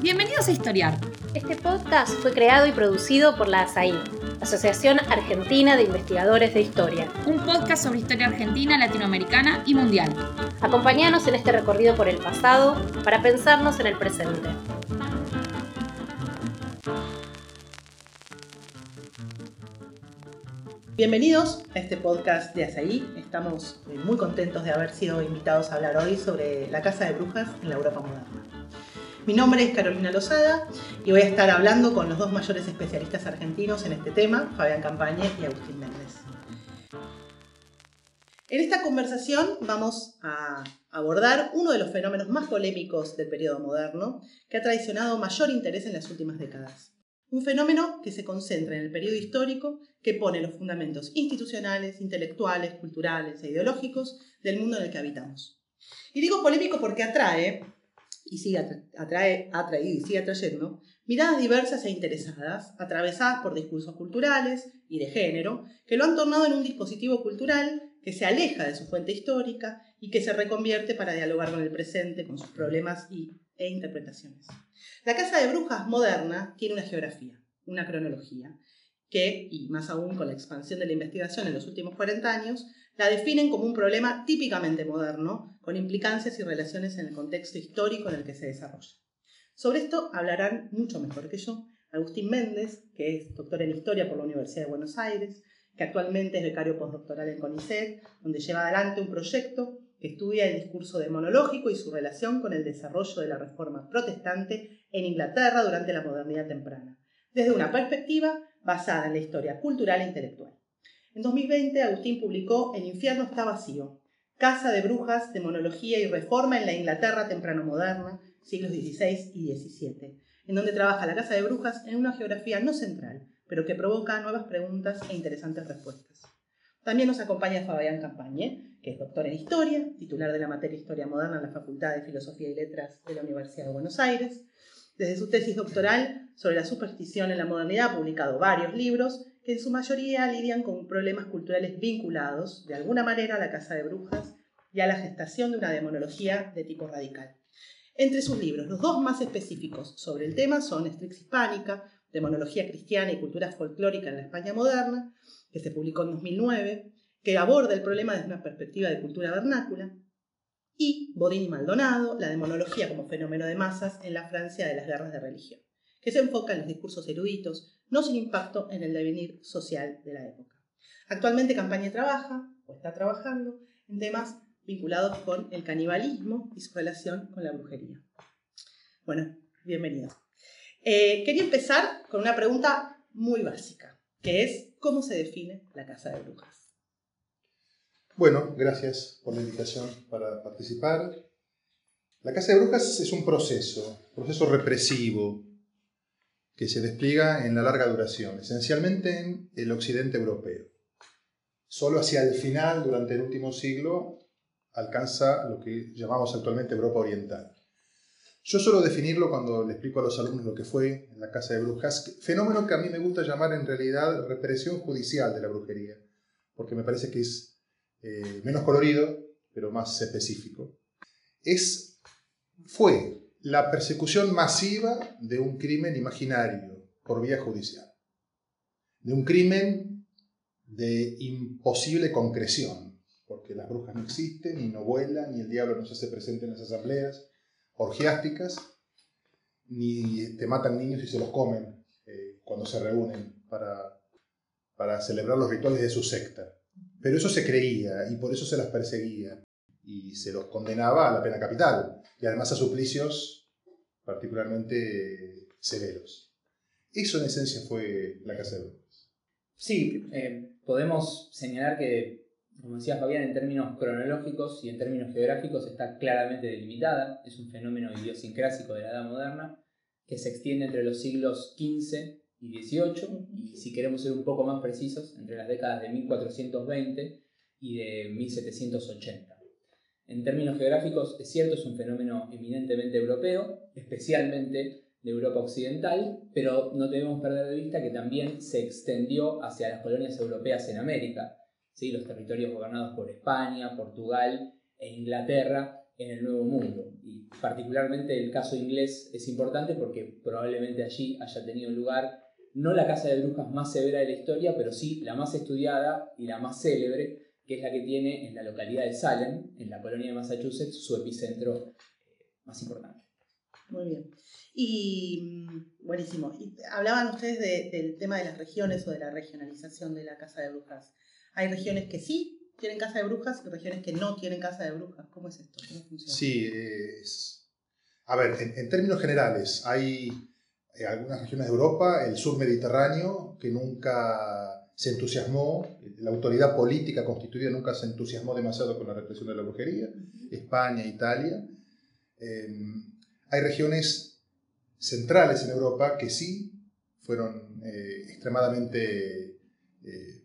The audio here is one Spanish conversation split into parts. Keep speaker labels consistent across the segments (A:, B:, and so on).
A: Bienvenidos a Historiar.
B: Este podcast fue creado y producido por la ASAI, Asociación Argentina de Investigadores de Historia.
A: Un podcast sobre historia argentina, latinoamericana y mundial.
B: Acompáñanos en este recorrido por el pasado para pensarnos en el presente.
C: Bienvenidos a este podcast de Asaí. Estamos muy contentos de haber sido invitados a hablar hoy sobre la Casa de Brujas en la Europa moderna. Mi nombre es Carolina Lozada y voy a estar hablando con los dos mayores especialistas argentinos en este tema, Fabián Campañe y Agustín Méndez. En esta conversación vamos a abordar uno de los fenómenos más polémicos del periodo moderno, que ha traicionado mayor interés en las últimas décadas. Un fenómeno que se concentra en el periodo histórico, que pone los fundamentos institucionales, intelectuales, culturales e ideológicos del mundo en el que habitamos. Y digo polémico porque atrae, y sigue atrae, atraído y sigue atrayendo miradas diversas e interesadas, atravesadas por discursos culturales y de género, que lo han tornado en un dispositivo cultural que se aleja de su fuente histórica y que se reconvierte para dialogar con el presente, con sus problemas y, e interpretaciones. La Casa de Brujas moderna tiene una geografía, una cronología, que, y más aún con la expansión de la investigación en los últimos 40 años, la definen como un problema típicamente moderno, con implicancias y relaciones en el contexto histórico en el que se desarrolla. Sobre esto hablarán mucho mejor que yo Agustín Méndez, que es doctor en Historia por la Universidad de Buenos Aires, que actualmente es becario postdoctoral en CONICET, donde lleva adelante un proyecto que estudia el discurso demonológico y su relación con el desarrollo de la reforma protestante en Inglaterra durante la modernidad temprana, desde una perspectiva basada en la historia cultural e intelectual. En 2020, Agustín publicó El infierno está vacío, Casa de Brujas, Demonología y Reforma en la Inglaterra temprano-moderna, siglos XVI y XVII, en donde trabaja la Casa de Brujas en una geografía no central, pero que provoca nuevas preguntas e interesantes respuestas. También nos acompaña Fabián Campañe, que es doctor en Historia, titular de la materia Historia Moderna en la Facultad de Filosofía y Letras de la Universidad de Buenos Aires. Desde su tesis doctoral sobre la superstición en la modernidad ha publicado varios libros que en su mayoría lidian con problemas culturales vinculados, de alguna manera, a la Casa de Brujas y a la gestación de una demonología de tipo radical. Entre sus libros, los dos más específicos sobre el tema son Strix Hispánica, Demonología Cristiana y Cultura Folclórica en la España Moderna, que se publicó en 2009, que aborda el problema desde una perspectiva de cultura vernácula, y Bodini Maldonado, la demonología como fenómeno de masas en la Francia de las guerras de religión, que se enfoca en los discursos eruditos, no sin impacto en el devenir social de la época. Actualmente Campaña trabaja, o está trabajando, en temas vinculados con el canibalismo y su relación con la brujería. Bueno, bienvenido. Eh, quería empezar con una pregunta muy básica, que es ¿cómo se define la casa de brujas?
D: Bueno, gracias por la invitación para participar. La casa de brujas es un proceso, un proceso represivo, que se despliega en la larga duración, esencialmente en el occidente europeo. Solo hacia el final, durante el último siglo, alcanza lo que llamamos actualmente Europa Oriental. Yo suelo definirlo cuando le explico a los alumnos lo que fue en la Casa de Brujas, fenómeno que a mí me gusta llamar en realidad represión judicial de la brujería, porque me parece que es eh, menos colorido, pero más específico. Es, fue la persecución masiva de un crimen imaginario por vía judicial, de un crimen de imposible concreción, porque las brujas no existen, ni no vuelan, ni el diablo no se hace presente en las asambleas orgiásticas, ni te matan niños y se los comen eh, cuando se reúnen para, para celebrar los rituales de su secta. Pero eso se creía y por eso se las perseguía y se los condenaba a la pena capital y además a suplicios particularmente severos. Eso en esencia fue la Casa de Brujas.
E: Sí, eh, podemos señalar que como decía Fabián, en términos cronológicos y en términos geográficos está claramente delimitada. Es un fenómeno idiosincrásico de la Edad Moderna que se extiende entre los siglos XV y XVIII y si queremos ser un poco más precisos, entre las décadas de 1420 y de 1780. En términos geográficos, es cierto, es un fenómeno eminentemente europeo, especialmente de Europa Occidental, pero no debemos perder de vista que también se extendió hacia las colonias europeas en América, los territorios gobernados por España, Portugal e Inglaterra en el Nuevo Mundo. y particularmente el caso inglés es importante porque probablemente allí haya tenido lugar no la casa de brujas más severa de la historia, pero sí la más estudiada y la más célebre, que es la que tiene en la localidad de Salem, en la colonia de Massachusetts, su epicentro eh, más importante.
C: Muy bien. Y mm, buenísimo. Y hablaban ustedes del tema de las regiones o de la regionalización de la casa de brujas. Hay regiones que sí tienen casa de brujas y regiones que no tienen casa de brujas. ¿Cómo es esto? ¿Cómo funciona?
D: Sí, es... a ver, en, términos generales, hay eh, algunas regiones de Europa, el sur mediterráneo, que nunca se entusiasmó, la autoridad política constituida nunca se entusiasmó demasiado con la represión de la brujería, España, Italia. Em, hay regiones centrales en Europa que sí fueron eh, extremadamente eh,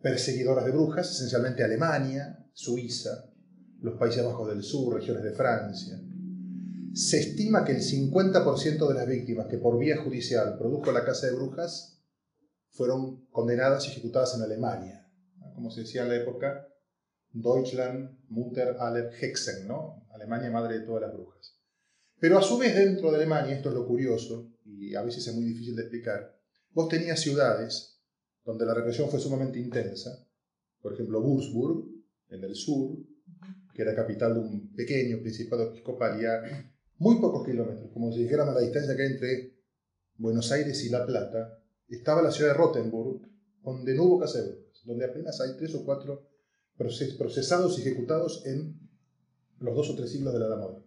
D: perseguidoras de brujas, esencialmente Alemania, Suiza, los Países Bajos del Sur, regiones de Francia. Se estima que el 50% de las víctimas que por vía judicial produjo la casa de brujas fueron condenadas y ejecutadas en Alemania. Como se decía en la época, Deutschland, Mutter aller Hexen, ¿no? Alemania madre de todas las brujas. Pero a su vez dentro de Alemania, esto es lo curioso, y a veces es muy difícil de explicar, vos tenías ciudades donde la represión fue sumamente intensa, por ejemplo Würzburg, en el sur, que era capital de un pequeño principado episcopal y muy pocos kilómetros, como si dijéramos la distancia que hay entre Buenos Aires y La Plata, estaba la ciudad de Rottenburg, donde no hubo caseros, donde apenas hay tres o cuatro procesados y ejecutados en los dos o tres siglos de la Edad Moderna.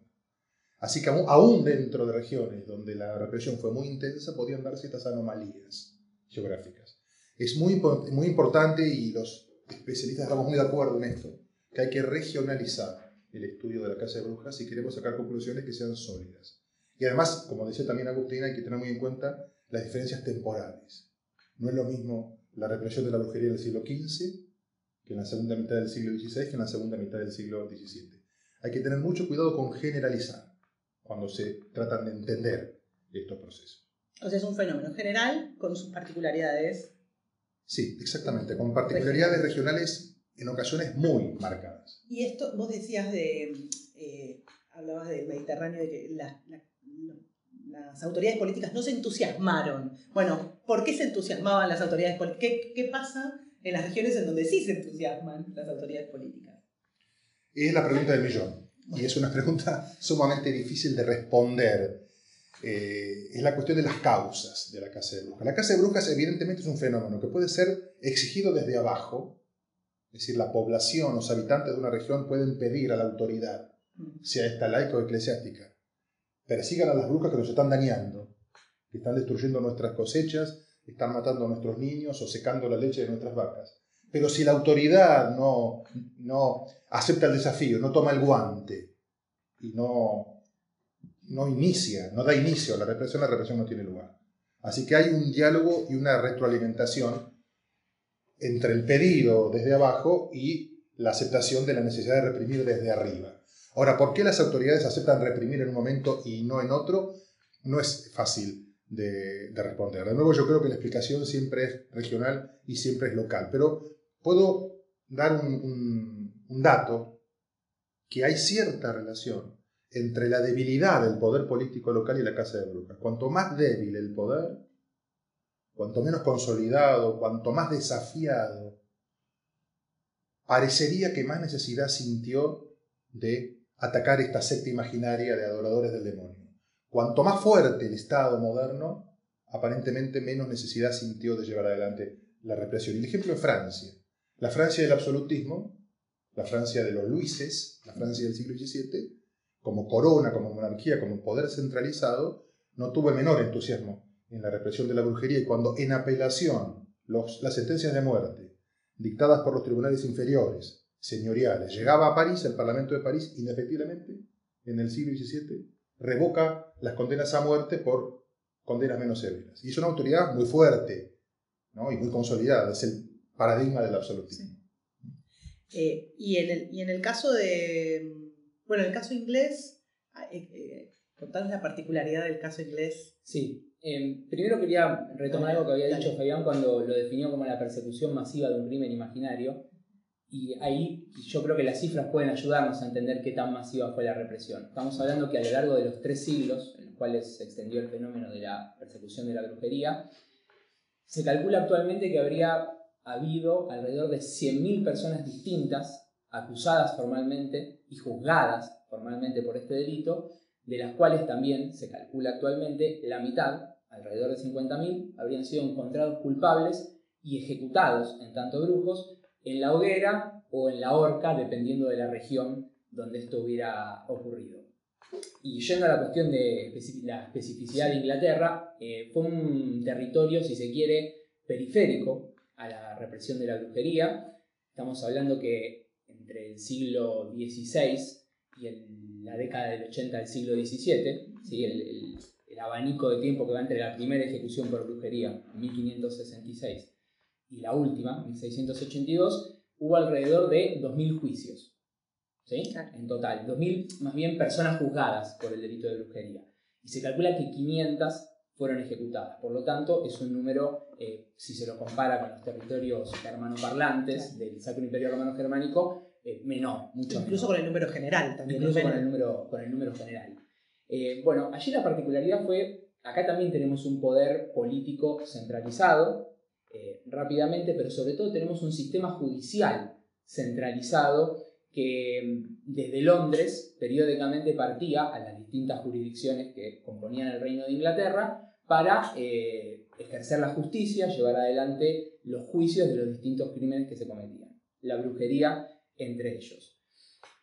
D: Así que aún dentro de regiones donde la represión fue muy intensa, podían darse estas anomalías geográficas. Es muy, muy importante, y los especialistas estamos muy de acuerdo en esto, que hay que regionalizar el estudio de la casa de brujas si queremos sacar conclusiones que sean sólidas. Y además, como decía también Agustina, hay que tener muy en cuenta las diferencias temporales. No es lo mismo la represión de la brujería del siglo XV que en la segunda mitad del siglo XVI que en la segunda mitad del siglo XVII. Hay que tener mucho cuidado con generalizar cuando se tratan de entender estos procesos.
C: O sea, es un fenómeno general con sus particularidades.
D: Sí, exactamente, con particularidades regionales en ocasiones muy marcadas.
C: Y esto, vos decías de, eh, hablabas del Mediterráneo, de que las autoridades políticas no se entusiasmaron. Bueno, ¿por qué se entusiasmaban las autoridades políticas? ¿Qué, ¿Qué pasa en las regiones en donde sí se entusiasman las autoridades políticas?
D: Es la pregunta del millón y es una pregunta sumamente difícil de responder. Eh, es la cuestión de las causas de la casa de brujas. La casa de brujas evidentemente es un fenómeno que puede ser exigido desde abajo, es decir, la población, los habitantes de una región pueden pedir a la autoridad, sea esta laica o eclesiástica, persigan a las brujas que nos están dañando, que están destruyendo nuestras cosechas, están matando a nuestros niños o secando la leche de nuestras vacas. Pero si la autoridad no, no acepta el desafío, no toma el guante y no, no inicia, no da inicio a la represión, la represión no tiene lugar. Así que hay un diálogo y una retroalimentación entre el pedido desde abajo y la aceptación de la necesidad de reprimir desde arriba. Ahora, ¿por qué las autoridades aceptan reprimir en un momento y no en otro? No es fácil de, de, responder. De nuevo, yo creo que la explicación siempre es regional y siempre es local, pero puedo dar un, dato que hay cierta relación entre la debilidad del poder político local y la Casa de Brujas. Cuanto más débil el poder, cuanto menos consolidado, cuanto más desafiado, parecería que más necesidad sintió de atacar esta secta imaginaria de adoradores del demonio. Cuanto más fuerte el Estado moderno, aparentemente menos necesidad sintió de llevar adelante la represión. El ejemplo es Francia. La Francia del absolutismo, la Francia de los Luises, la Francia del siglo XVII, como corona, como monarquía, como poder centralizado, no tuvo el menor entusiasmo en la represión de la brujería y cuando en apelación las sentencias de muerte dictadas por los tribunales inferiores, señoriales, llegaba a París, el Parlamento de París, inefectivamente, en el siglo XVII, revoca las condenas a muerte por condenas menos severas. Y es una autoridad muy fuerte ¿no? y muy consolidada. Es el paradigma del absolutismo.
C: Eh, y, en el, y en el caso de, bueno, el caso inglés, ah, eh, eh la particularidad del caso inglés.
E: Sí, em, primero quería retomar algo que había dicho Fabián cuando lo definió como la persecución masiva de un crimen imaginario. Y ahí yo creo que las cifras pueden ayudarnos a entender qué tan masiva fue la represión. Estamos hablando que a lo largo de los tres siglos en los cuales se extendió el fenómeno de la persecución de la brujería, se calcula actualmente que habría habido alrededor de 100.000 personas distintas acusadas formalmente y juzgadas formalmente por este delito, de las cuales también se calcula actualmente la mitad, alrededor de 50.000, habrían sido encontrados culpables y ejecutados en tanto brujos en la hoguera o en la horca, dependiendo de la región donde esto hubiera ocurrido. Y yendo a la cuestión de la especificidad de Inglaterra, eh, fue un territorio, si se quiere, periférico a la represión de la brujería. Estamos hablando que entre el siglo XVI y la década del 80 del siglo XVII, ¿sí? el, el abanico de tiempo que va entre la primera ejecución por brujería, 1566, y la última, 1682, hubo alrededor de 2.000 juicios. ¿sí? En total, 2.000 más bien personas juzgadas por el delito de brujería. Y se calcula que 500 fueron ejecutadas. Por lo tanto, es un número, eh, si se lo compara con los territorios germanoparlantes del Sacro Imperio Romano Germánico, eh, menor, mucho
C: Incluso con el número general también.
E: Incluso con el número, con el número general. Eh, bueno, allí la particularidad fue, acá también tenemos un poder político centralizado, eh, rápidamente, pero sobre todo tenemos un sistema judicial centralizado que mm, desde Londres periódicamente partía a las distintas jurisdicciones que componían el Reino de Inglaterra para eh, ejercer la justicia, llevar adelante los juicios de los distintos crímenes que se cometían, la brujería entre ellos.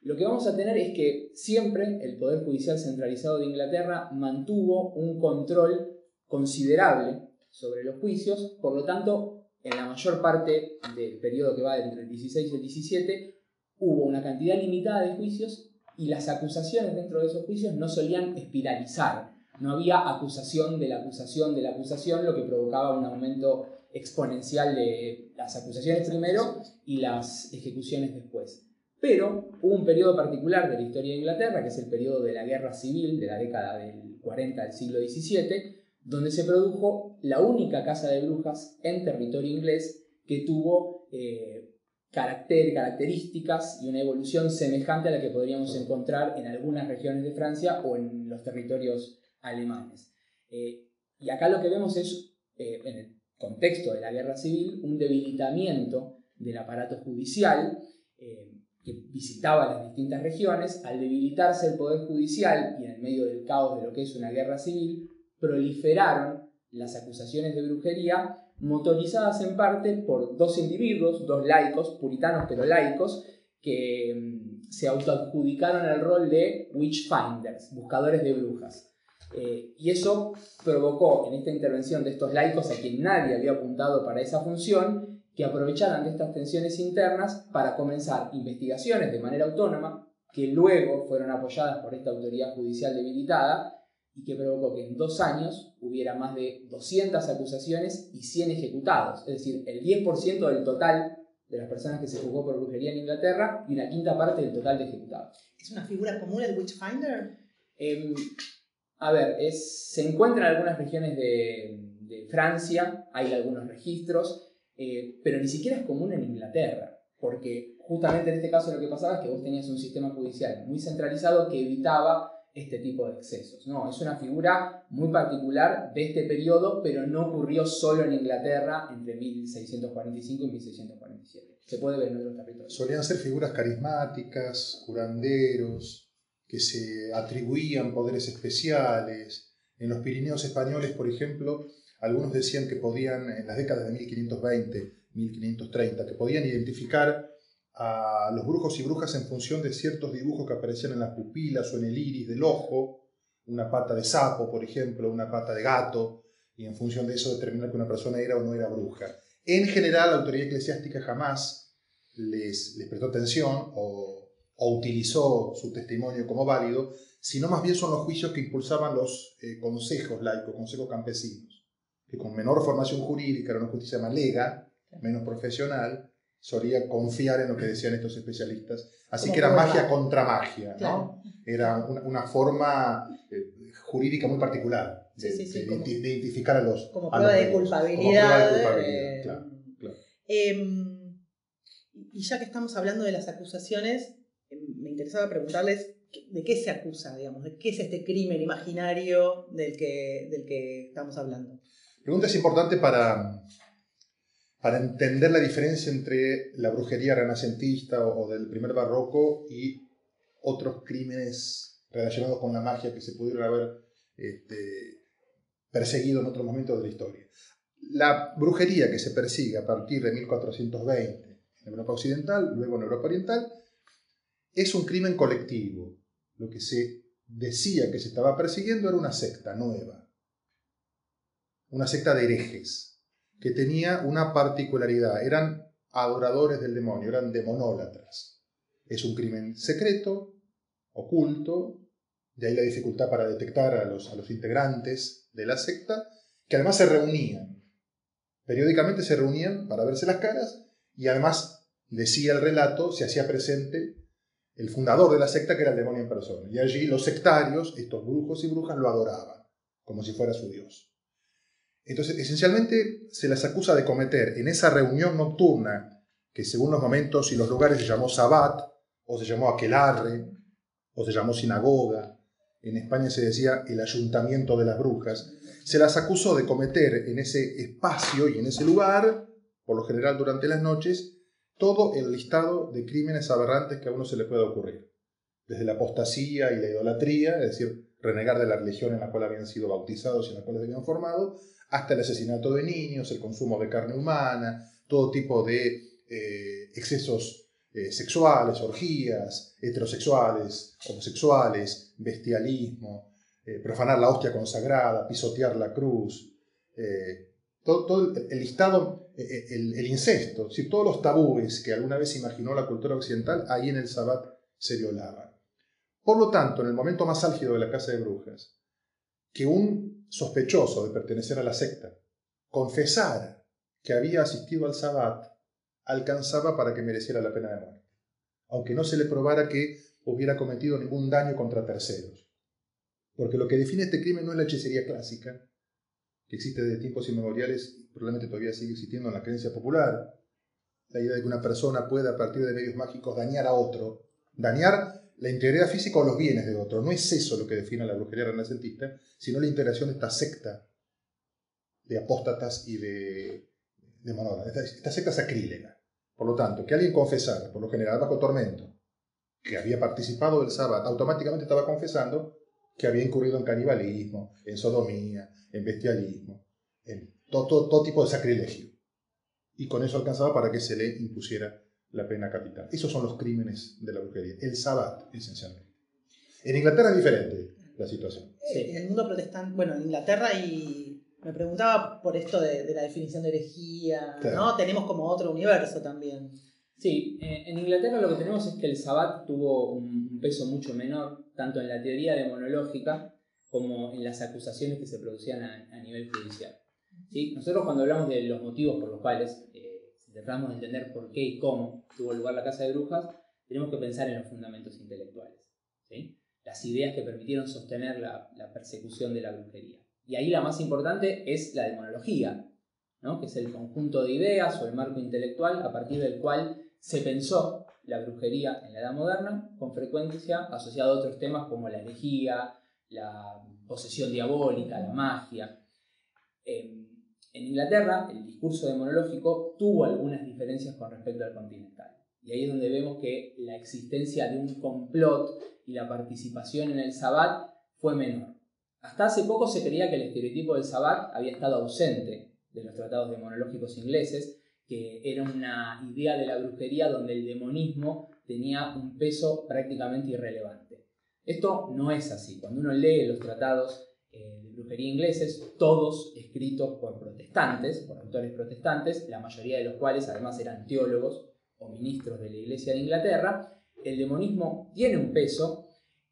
E: Lo que vamos a tener es que siempre el Poder Judicial Centralizado de Inglaterra mantuvo un control considerable sobre los juicios, por lo tanto, en la mayor parte del periodo que va entre el 16 y el 17, hubo una cantidad limitada de juicios y las acusaciones dentro de esos juicios no solían espiralizar. No había acusación de la acusación de la acusación, lo que provocaba un aumento exponencial de las acusaciones primero y las ejecuciones después. Pero hubo un periodo particular de la historia de Inglaterra, que es el periodo de la guerra civil de la década del 40 del siglo XVII, donde se produjo la única casa de brujas en territorio inglés que tuvo eh, carácter, características y una evolución semejante a la que podríamos encontrar en algunas regiones de Francia o en los territorios alemanes. Eh, y acá lo que vemos es, eh, en el contexto de la guerra civil, un debilitamiento del aparato judicial que visitaba las distintas regiones. Al debilitarse el poder judicial y en el medio del caos de lo que es una guerra civil, proliferaron las acusaciones de brujería, motorizadas en parte por dos individuos, dos laicos, puritanos pero laicos, que mm, se autoadjudicaron el rol de witchfinders, buscadores de brujas. Eh, y eso provocó en esta intervención de estos laicos, a quien nadie había apuntado para esa función, que aprovecharan de estas tensiones internas para comenzar investigaciones de manera autónoma, que luego fueron apoyadas por esta autoridad judicial debilitada, y que provocó que en dos años hubiera más de 200 acusaciones y 100 ejecutados, es decir, el 10% del total de las personas que se juzgó por brujería en Inglaterra y una quinta parte del total de ejecutados.
C: ¿Es una figura común el Witchfinder?
E: Eh, a ver, es, se encuentra en algunas regiones de, de Francia, hay algunos registros, eh, pero ni siquiera es común en Inglaterra, porque justamente en este caso lo que pasaba es que vos tenías un sistema judicial muy centralizado que evitaba este tipo de excesos. No, es una figura muy particular de este periodo, pero no ocurrió solo en Inglaterra entre 1645 y 1647. Se puede ver en otros territorios.
D: Solían ser figuras carismáticas, curanderos, que se atribuían poderes especiales. En los Pirineos españoles, por ejemplo, algunos decían que podían, en las décadas de 1520, 1530, que podían identificar a los brujos y brujas en función de ciertos dibujos que aparecían en las pupilas o en el iris del ojo, una pata de sapo, por ejemplo, una pata de gato, y en función de eso determinar que una persona era o no era bruja. En general, la autoridad eclesiástica jamás les, les prestó atención o, o, utilizó su testimonio como válido, sino más bien son los juicios que impulsaban los eh, consejos laicos, consejos campesinos, que con menor formación jurídica, era una justicia más lega, menos profesional, solía confiar en lo que decían estos especialistas. Así que era magia contra magia, ¿no? Era una, una forma eh, jurídica muy particular de,
C: Sí, sí, sí,
D: de
C: como-
D: identi- de identificar a los.
C: Como
D: a
C: prueba
D: los
C: de culpabilidad.
D: Como prueba de culpabilidad,
C: eh,
D: claro, claro.
C: Em, y ya que estamos hablando de las acusaciones, eh, me interesaba preguntarles de qué se acusa, digamos, de qué es este crimen imaginario del que, del que estamos hablando.
D: La pregunta es importante para, para entender la diferencia entre la brujería renacentista o, del primer barroco y otros crímenes relacionados con la magia que se pudieron haber este, perseguido en otros momentos de la historia. La brujería que se persigue a partir de 1420 en Europa Occidental, luego en Europa Oriental, es un crimen colectivo. Lo que se decía que se estaba persiguiendo era una secta nueva, una secta de herejes, que tenía una particularidad, eran adoradores del demonio, eran demonólatras. Es un crimen secreto, oculto, de ahí la dificultad para detectar a los, a los integrantes de la secta, que además se reunían. Periódicamente se reunían para verse las caras y además decía el relato, se hacía presente el fundador de la secta que era el demonio en persona. Y allí los sectarios, estos brujos y brujas, lo adoraban, como si fuera su dios. Entonces, esencialmente se las acusa de cometer en esa reunión nocturna, que según los momentos y los lugares se llamó Sabbat, o se llamó Aquelarre, o se llamó sinagoga, en España se decía el ayuntamiento de las brujas, se las acusó de cometer en ese espacio y en ese lugar, por lo general durante las noches, todo el listado de crímenes aberrantes que a uno se le pueda ocurrir. Desde la apostasía y la idolatría, es decir, renegar de la religión en la cual habían sido bautizados y en la cual se habían formado, hasta el asesinato de niños, el consumo de carne humana, todo tipo de eh, excesos eh, sexuales, orgías, heterosexuales, homosexuales, bestialismo, eh, profanar la hostia consagrada, pisotear la cruz, todo, el, listado, el, el incesto, si todos los tabúes que alguna vez imaginó la cultura occidental, ahí en el Sabbat se violaban. Por lo tanto, en el momento más álgido de la casa de brujas, que un sospechoso de pertenecer a la secta confesara que había asistido al Sabbat alcanzaba para que mereciera la pena de muerte, aunque no se le probara que hubiera cometido ningún daño contra terceros. Porque lo que define este crimen no es la hechicería clásica, que existe desde tiempos inmemoriales y probablemente todavía sigue existiendo en la creencia popular, la idea de que una persona pueda a partir de medios mágicos dañar a otro, dañar la integridad física o los bienes de otro. No es eso lo que define a la brujería renacentista, sino la integración de esta secta de apóstatas y de, de esta, secta sacrílega. Por lo tanto, que alguien confesara, por lo general bajo tormento, que había participado del sábado, automáticamente estaba confesando que había incurrido en canibalismo, en sodomía, en bestialismo, en todo, todo tipo de sacrilegio. Y con eso alcanzaba para que se le impusiera la pena capital. Esos son los crímenes de la brujería. El sabbat, esencialmente. En Inglaterra es diferente la situación.
C: Sí. En el mundo protestante, bueno, en Inglaterra y me preguntaba por esto de, de la definición de herejía, claro. ¿no? Tenemos como otro universo también.
E: Sí, eh, en Inglaterra lo que tenemos es que el sabbat tuvo un peso mucho menor, tanto en la teoría demonológica como en las acusaciones que se producían a, a nivel judicial. ¿Sí? Nosotros cuando hablamos de los motivos por los cuales eh, tratamos de entender por qué y cómo tuvo lugar la Casa de Brujas, tenemos que pensar en los fundamentos intelectuales, ¿sí? las ideas que permitieron sostener la, la persecución de la brujería. Y ahí la más importante es la demonología, ¿no? que es el conjunto de ideas o el marco intelectual a partir del cual se pensó la brujería en la Edad Moderna, con frecuencia asociado a otros temas como la herejía, la posesión diabólica, la magia. En Inglaterra, el discurso demonológico tuvo algunas diferencias con respecto al continental. Y ahí es donde vemos que la existencia de un complot y la participación en el sabbat fue menor. Hasta hace poco se creía que el estereotipo del sabbat había estado ausente de los tratados demonológicos ingleses, que era una idea de la brujería donde el demonismo tenía un peso prácticamente irrelevante. Esto no es así. Cuando uno lee los tratados eh, de brujería ingleses, todos escritos por protestantes, por autores protestantes, la mayoría de los cuales además eran teólogos o ministros de la Iglesia de Inglaterra, el demonismo tiene un peso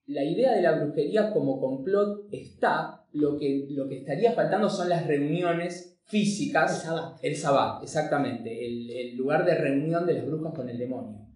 E: la idea de la brujería como complot está, lo que, lo que estaría faltando son las reuniones físicas.
C: El sabbat.
E: El sabbat, exactamente, el, el, lugar de reunión de las brujas con el demonio.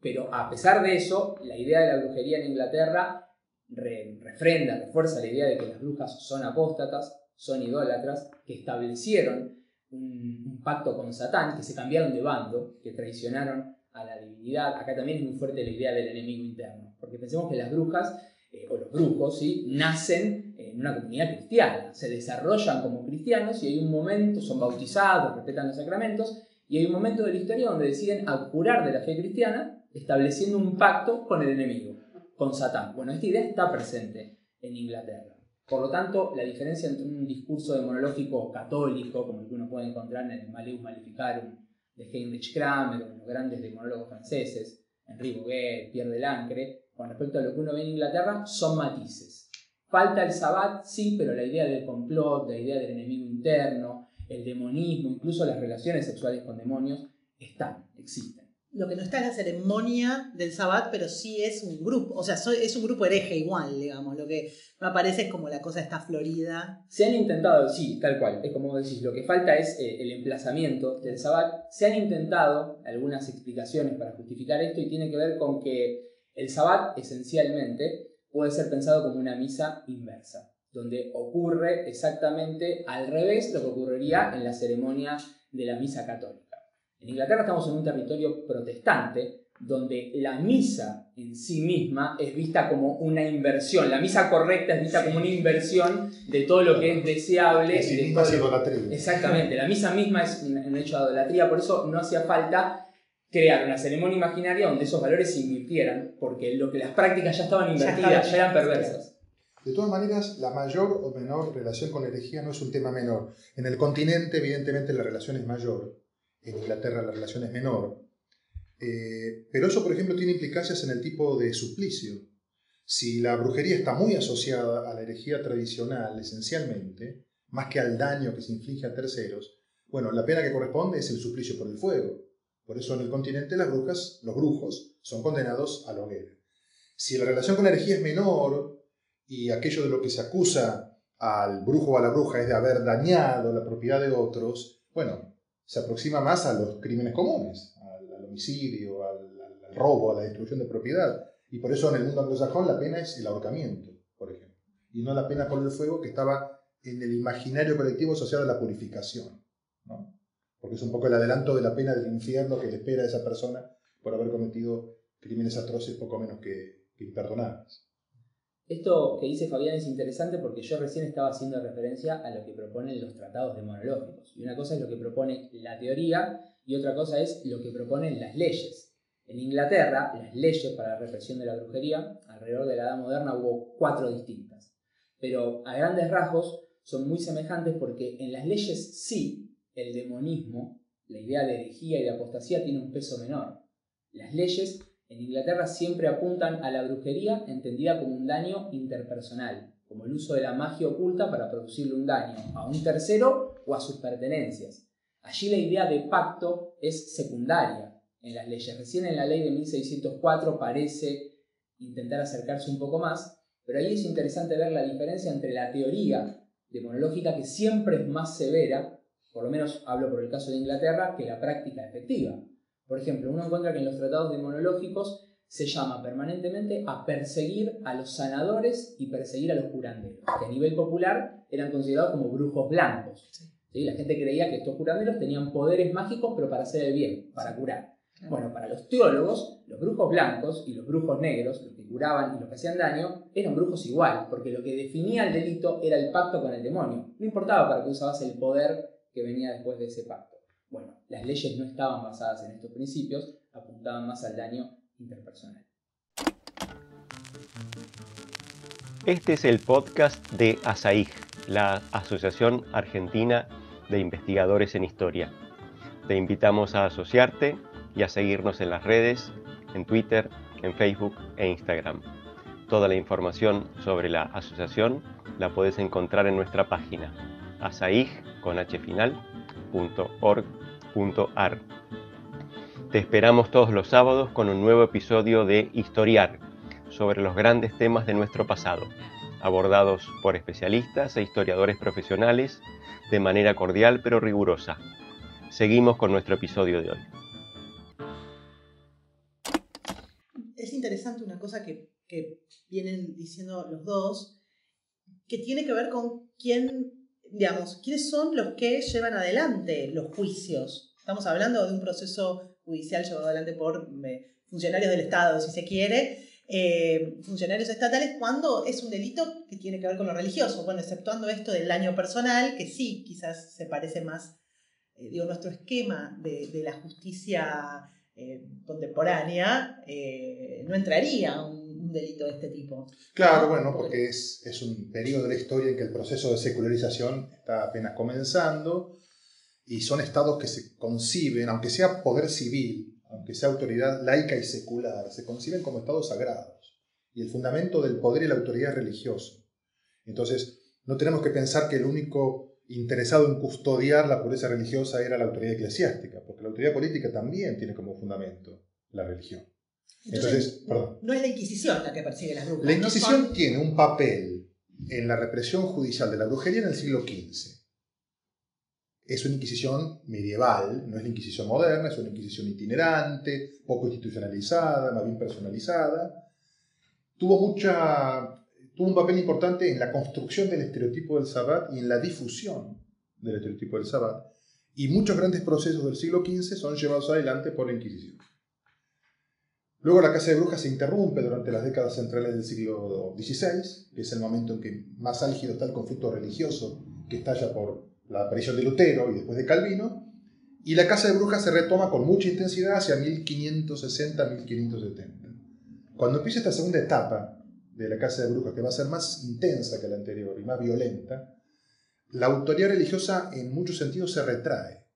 E: Pero a pesar de eso, la idea de la brujería en Inglaterra re, refrenda, refuerza la idea de que las brujas son apóstatas, son idólatras, que establecieron un, pacto con Satán, que se cambiaron de bando, que traicionaron a la divinidad. Acá también es muy fuerte la idea del enemigo interno, porque pensemos que las brujas eh, o los brujos ¿sí? nacen en una comunidad cristiana, se desarrollan como cristianos y hay un momento, son bautizados, respetan los sacramentos, y hay un momento de la historia donde deciden abjurar de la fe cristiana, estableciendo un pacto con el enemigo, con Satán. Bueno, esta idea está presente en Inglaterra. Por lo tanto, la diferencia entre un discurso demonológico católico, como el que uno puede encontrar en el Maleus Maleficarum de Heinrich Kramer o en los grandes demonólogos franceses, Henri Boguet, Pierre Delancre, con respecto a lo que uno ve en Inglaterra, son matices. Falta el sabbat, sí, pero la idea del complot, la idea del enemigo interno, el demonismo, incluso las relaciones sexuales con demonios, están, existen.
C: Lo que no está es la ceremonia del sabbat, pero sí es un grupo, o sea, es un grupo hereje igual, digamos. Lo que no aparece es como la cosa está florida.
E: Se han intentado, sí, tal cual, es como decís, lo que falta es eh, el emplazamiento del sabbat. Se han intentado algunas explicaciones para justificar esto y tiene que ver con que el sabbat esencialmente puede ser pensado como una misa inversa, donde ocurre exactamente al revés lo que ocurriría en la ceremonia de la misa católica. En Inglaterra estamos en un territorio protestante, donde la misa en sí misma es vista como una inversión. La misa correcta es vista como una inversión de todo lo que es deseable.
D: Es
E: de
D: idolatría.
E: Exactamente, la misa misma es un hecho de idolatría, por eso no hacía falta crear una ceremonia imaginaria donde esos valores se invirtieran, porque lo que las prácticas ya estaban invertidas, ya, eran perversas.
D: De todas maneras, la mayor o menor relación con la herejía no es un tema menor. En el continente, evidentemente, la relación es mayor. En Inglaterra la relación es menor. Eh, pero eso, por ejemplo, tiene implicancias en el tipo de suplicio. Si la brujería está muy asociada a la herejía tradicional, esencialmente, más que al daño que se inflige a terceros, bueno, la pena que corresponde es el suplicio por el fuego. Por eso en el continente las brujas, los brujos, son condenados a la hoguera. Si la relación con la herejía es menor y aquello de lo que se acusa al brujo o a la bruja es de haber dañado la propiedad de otros, bueno, se aproxima más a los crímenes comunes, al, homicidio, al, robo, a la destrucción de propiedad. Y por eso en el mundo anglosajón la pena es el ahorcamiento, por ejemplo, y no la pena por el fuego que estaba en el imaginario colectivo asociado a la purificación. ¿no? porque es un poco el adelanto de la pena del infierno que le espera a esa persona por haber cometido crímenes atroces poco menos que, imperdonables.
E: Esto que dice Fabián es interesante porque yo recién estaba haciendo referencia a lo que proponen los tratados demonológicos. Y una cosa es lo que propone la teoría y otra cosa es lo que proponen las leyes. En Inglaterra, las leyes para la represión de la brujería, alrededor de la Edad Moderna hubo cuatro distintas. Pero a grandes rasgos son muy semejantes porque en las leyes sí el demonismo, la idea de herejía y de apostasía tiene un peso menor. Las leyes en Inglaterra siempre apuntan a la brujería entendida como un daño interpersonal, como el uso de la magia oculta para producirle un daño a un tercero o a sus pertenencias. Allí la idea de pacto es secundaria en las leyes. Recién en la ley de 1604 parece intentar acercarse un poco más, pero ahí es interesante ver la diferencia entre la teoría demonológica, que siempre es más severa, por lo menos hablo por el caso de Inglaterra, que la práctica efectiva. Por ejemplo, uno encuentra que en los tratados demonológicos se llama permanentemente a perseguir a los sanadores y perseguir a los curanderos, que a nivel popular eran considerados como brujos blancos. La gente creía que estos curanderos tenían poderes mágicos, pero para hacer el bien, para curar. Bueno, para los teólogos, los brujos blancos y los brujos negros, los que curaban y los que hacían daño, eran brujos igual, porque lo que definía el delito era el pacto con el demonio. No importaba para qué usabas el poder que venía después de ese pacto. Bueno, las leyes no estaban basadas en estos principios, apuntaban más al daño interpersonal.
F: Este es el podcast de ASAIG, la Asociación Argentina de Investigadores en Historia. Te invitamos a asociarte y a seguirnos en las redes, en Twitter, en Facebook e Instagram. Toda la información sobre la asociación la puedes encontrar en nuestra página asaig.org.ar. Te esperamos todos los sábados con un nuevo episodio de Historiar sobre los grandes temas de nuestro pasado, abordados por especialistas e historiadores profesionales de manera cordial pero rigurosa. Seguimos con nuestro episodio de hoy.
C: Es interesante una cosa que, que vienen diciendo los dos, que tiene que ver con quién digamos, ¿quiénes son los que llevan adelante los juicios? Estamos hablando de un proceso judicial llevado adelante por eh, funcionarios del Estado, si se quiere, eh, funcionarios estatales, cuando es un delito que tiene que ver con lo religioso. Bueno, exceptuando esto del daño personal, que sí, quizás se parece más, eh, digo, nuestro esquema de, de la justicia contemporánea, no entraría un delito de este tipo.
D: Claro, bueno, porque es, es un periodo de la historia en que el proceso de secularización está apenas comenzando y son estados que se conciben, aunque sea poder civil, aunque sea autoridad laica y secular, se conciben como estados sagrados. Y el fundamento del poder y la autoridad es religioso. Entonces, no tenemos que pensar que el único interesado en custodiar la pureza religiosa era la autoridad eclesiástica, porque la autoridad política también tiene como fundamento la religión. Entonces,
C: no es la Inquisición la que persigue las brujas.
D: La Inquisición tiene un papel en la represión judicial de la brujería en el siglo XV. Es una Inquisición medieval, no es la Inquisición moderna, es una Inquisición itinerante, poco institucionalizada, más bien personalizada. Tuvo, mucha, tuvo un papel importante en la construcción del estereotipo del sabbat y en la difusión del estereotipo del sabbat. Y muchos grandes procesos del siglo XV son llevados adelante por la Inquisición. Luego la caza de brujas se interrumpe durante las décadas centrales del siglo XVI, que es el momento en que más álgido está el conflicto religioso que estalla por la aparición de Lutero y después de Calvino, y la caza de brujas se retoma con mucha intensidad hacia 1560-1570. Cuando empieza esta segunda etapa de la caza de brujas, que va a ser más intensa que la anterior y más violenta, la autoridad religiosa en muchos sentidos se retrae.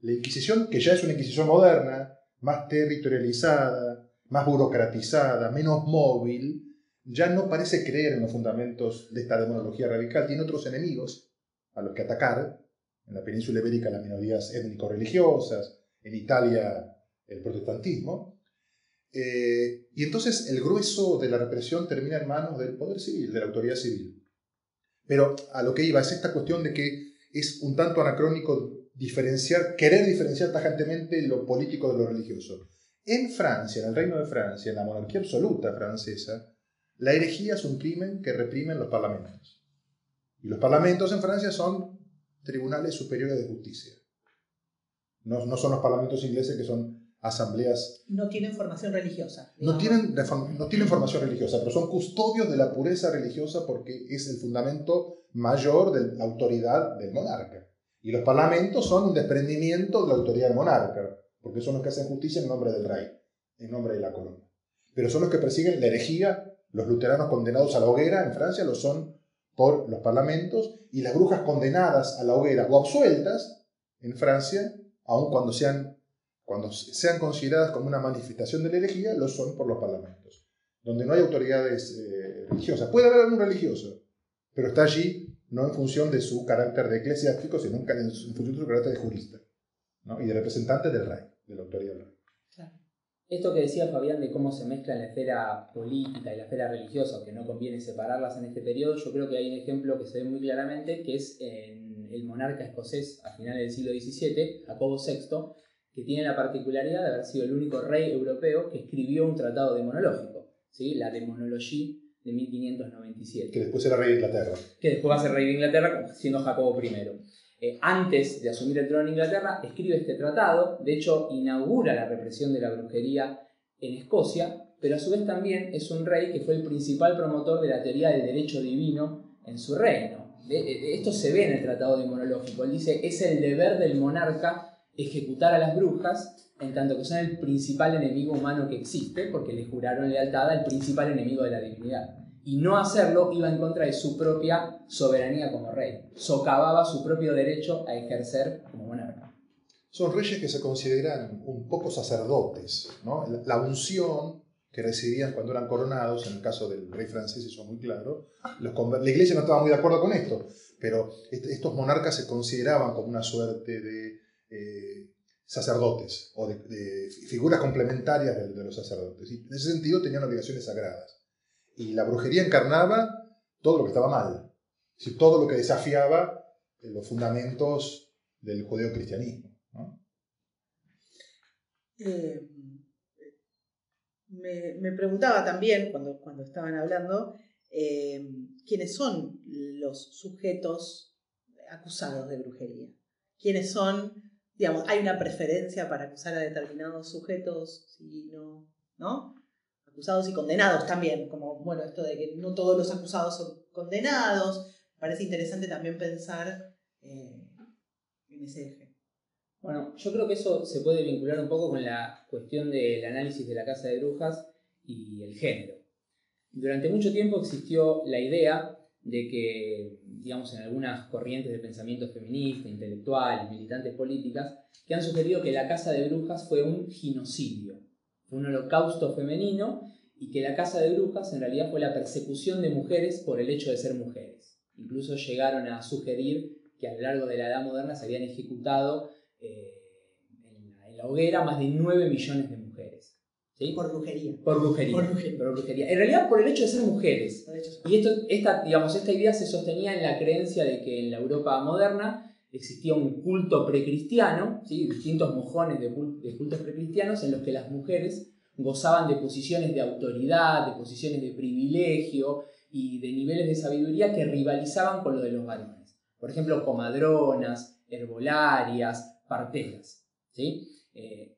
D: La Inquisición, que ya es una Inquisición moderna, más territorializada, más burocratizada, menos móvil, ya no parece creer en los fundamentos de esta demonología radical, tiene otros enemigos a los que atacar, en la península ibérica las minorías étnico-religiosas, en Italia el protestantismo, eh, y entonces el grueso de la represión termina en manos del poder civil, de la autoridad civil. Pero a lo que iba es esta cuestión de que es un tanto anacrónico diferenciar, querer diferenciar tajantemente lo político de lo religioso. En Francia, en el Reino de Francia, en la monarquía absoluta francesa, la herejía es un crimen que reprimen los parlamentos. Y los parlamentos en Francia son tribunales superiores de justicia. No, no son los parlamentos ingleses que son asambleas...
C: No tienen formación religiosa.
D: No tienen, no tienen formación religiosa, pero son custodios de la pureza religiosa porque es el fundamento mayor de la autoridad del monarca. Y los parlamentos son un desprendimiento de la autoridad del monarca porque son los que hacen justicia en nombre del rey, en nombre de la corona. Pero son los que persiguen la herejía, los luteranos condenados a la hoguera en Francia lo son por los parlamentos, y las brujas condenadas a la hoguera o absueltas en Francia, aun cuando sean, cuando sean consideradas como una manifestación de la herejía, lo son por los parlamentos, donde no hay autoridades eh, religiosas. Puede haber algún religioso, pero está allí no en función de su carácter de eclesiástico, sino en función de su carácter de jurista y de representante del rey de la autoridad
E: Esto que decía Fabián de cómo se mezcla la esfera política y la esfera religiosa, que no conviene separarlas en este periodo, yo creo que hay un ejemplo que se ve muy claramente, que es en el monarca escocés a finales del siglo XVII, Jacobo VI, que tiene la particularidad de haber sido el único rey europeo que escribió un tratado demonológico, ¿sí? la Demonologie de 1597.
D: Que después era rey de Inglaterra.
E: Que después va a ser rey de Inglaterra siendo Jacobo I. Eh, antes de asumir el trono en Inglaterra, escribe este tratado, de hecho inaugura la represión de la brujería en Escocia, pero a su vez también es un rey que fue el principal promotor de la teoría del derecho divino en su reino. esto se ve en el tratado demonológico. Él dice, es el deber del monarca ejecutar a las brujas, en tanto que son el principal enemigo humano que existe, porque le juraron lealtad al principal enemigo de la divinidad y no hacerlo iba en contra de su propia soberanía como rey. Socavaba su propio derecho a ejercer como monarca.
D: Son reyes que se consideran un poco sacerdotes. ¿no? La unción que recibían cuando eran coronados, en el caso del rey francés eso es muy claro, la iglesia no estaba muy de acuerdo con esto, pero estos monarcas se consideraban como una suerte de eh, sacerdotes o de, figuras complementarias de, de los sacerdotes. Y en ese sentido tenían obligaciones sagradas. Y la brujería encarnaba todo lo que estaba mal, todo lo que desafiaba los fundamentos del judeocristianismo. ¿no?
C: Eh, me, preguntaba también, cuando, cuando estaban hablando, eh, quiénes son los sujetos acusados de brujería, quiénes son digamos, hay una preferencia para acusar a determinados sujetos, si no, ¿no? Acusados y condenados también, como, bueno, esto de que no todos los acusados son condenados. Parece interesante también pensar eh, en ese eje.
E: Bueno, yo creo que eso se puede vincular un poco con la cuestión del análisis de la casa de brujas y el género. Durante mucho tiempo existió la idea de que, digamos, en algunas corrientes de pensamiento feminista, intelectual militantes políticas, que han sugerido que la casa de brujas fue un genocidio, fue un holocausto femenino y que la casa de brujas en realidad fue la persecución de mujeres por el hecho de ser mujeres. Incluso llegaron a sugerir que a lo largo de la Edad Moderna se habían ejecutado eh, en, la, hoguera más de 9 millones de mujeres.
C: Por brujería.
E: Por brujería. Por brujería. En realidad por el hecho de ser mujeres. Y esto, esta, digamos, esta idea se sostenía en la creencia de que en la Europa moderna existía un culto precristiano, ¿sí? distintos mojones de, cultos precristianos en los que las mujeres gozaban de posiciones de autoridad, de posiciones de privilegio y de niveles de sabiduría que rivalizaban con lo de los varones. Por ejemplo, comadronas, herbolarias, parteras. ¿sí? Eh,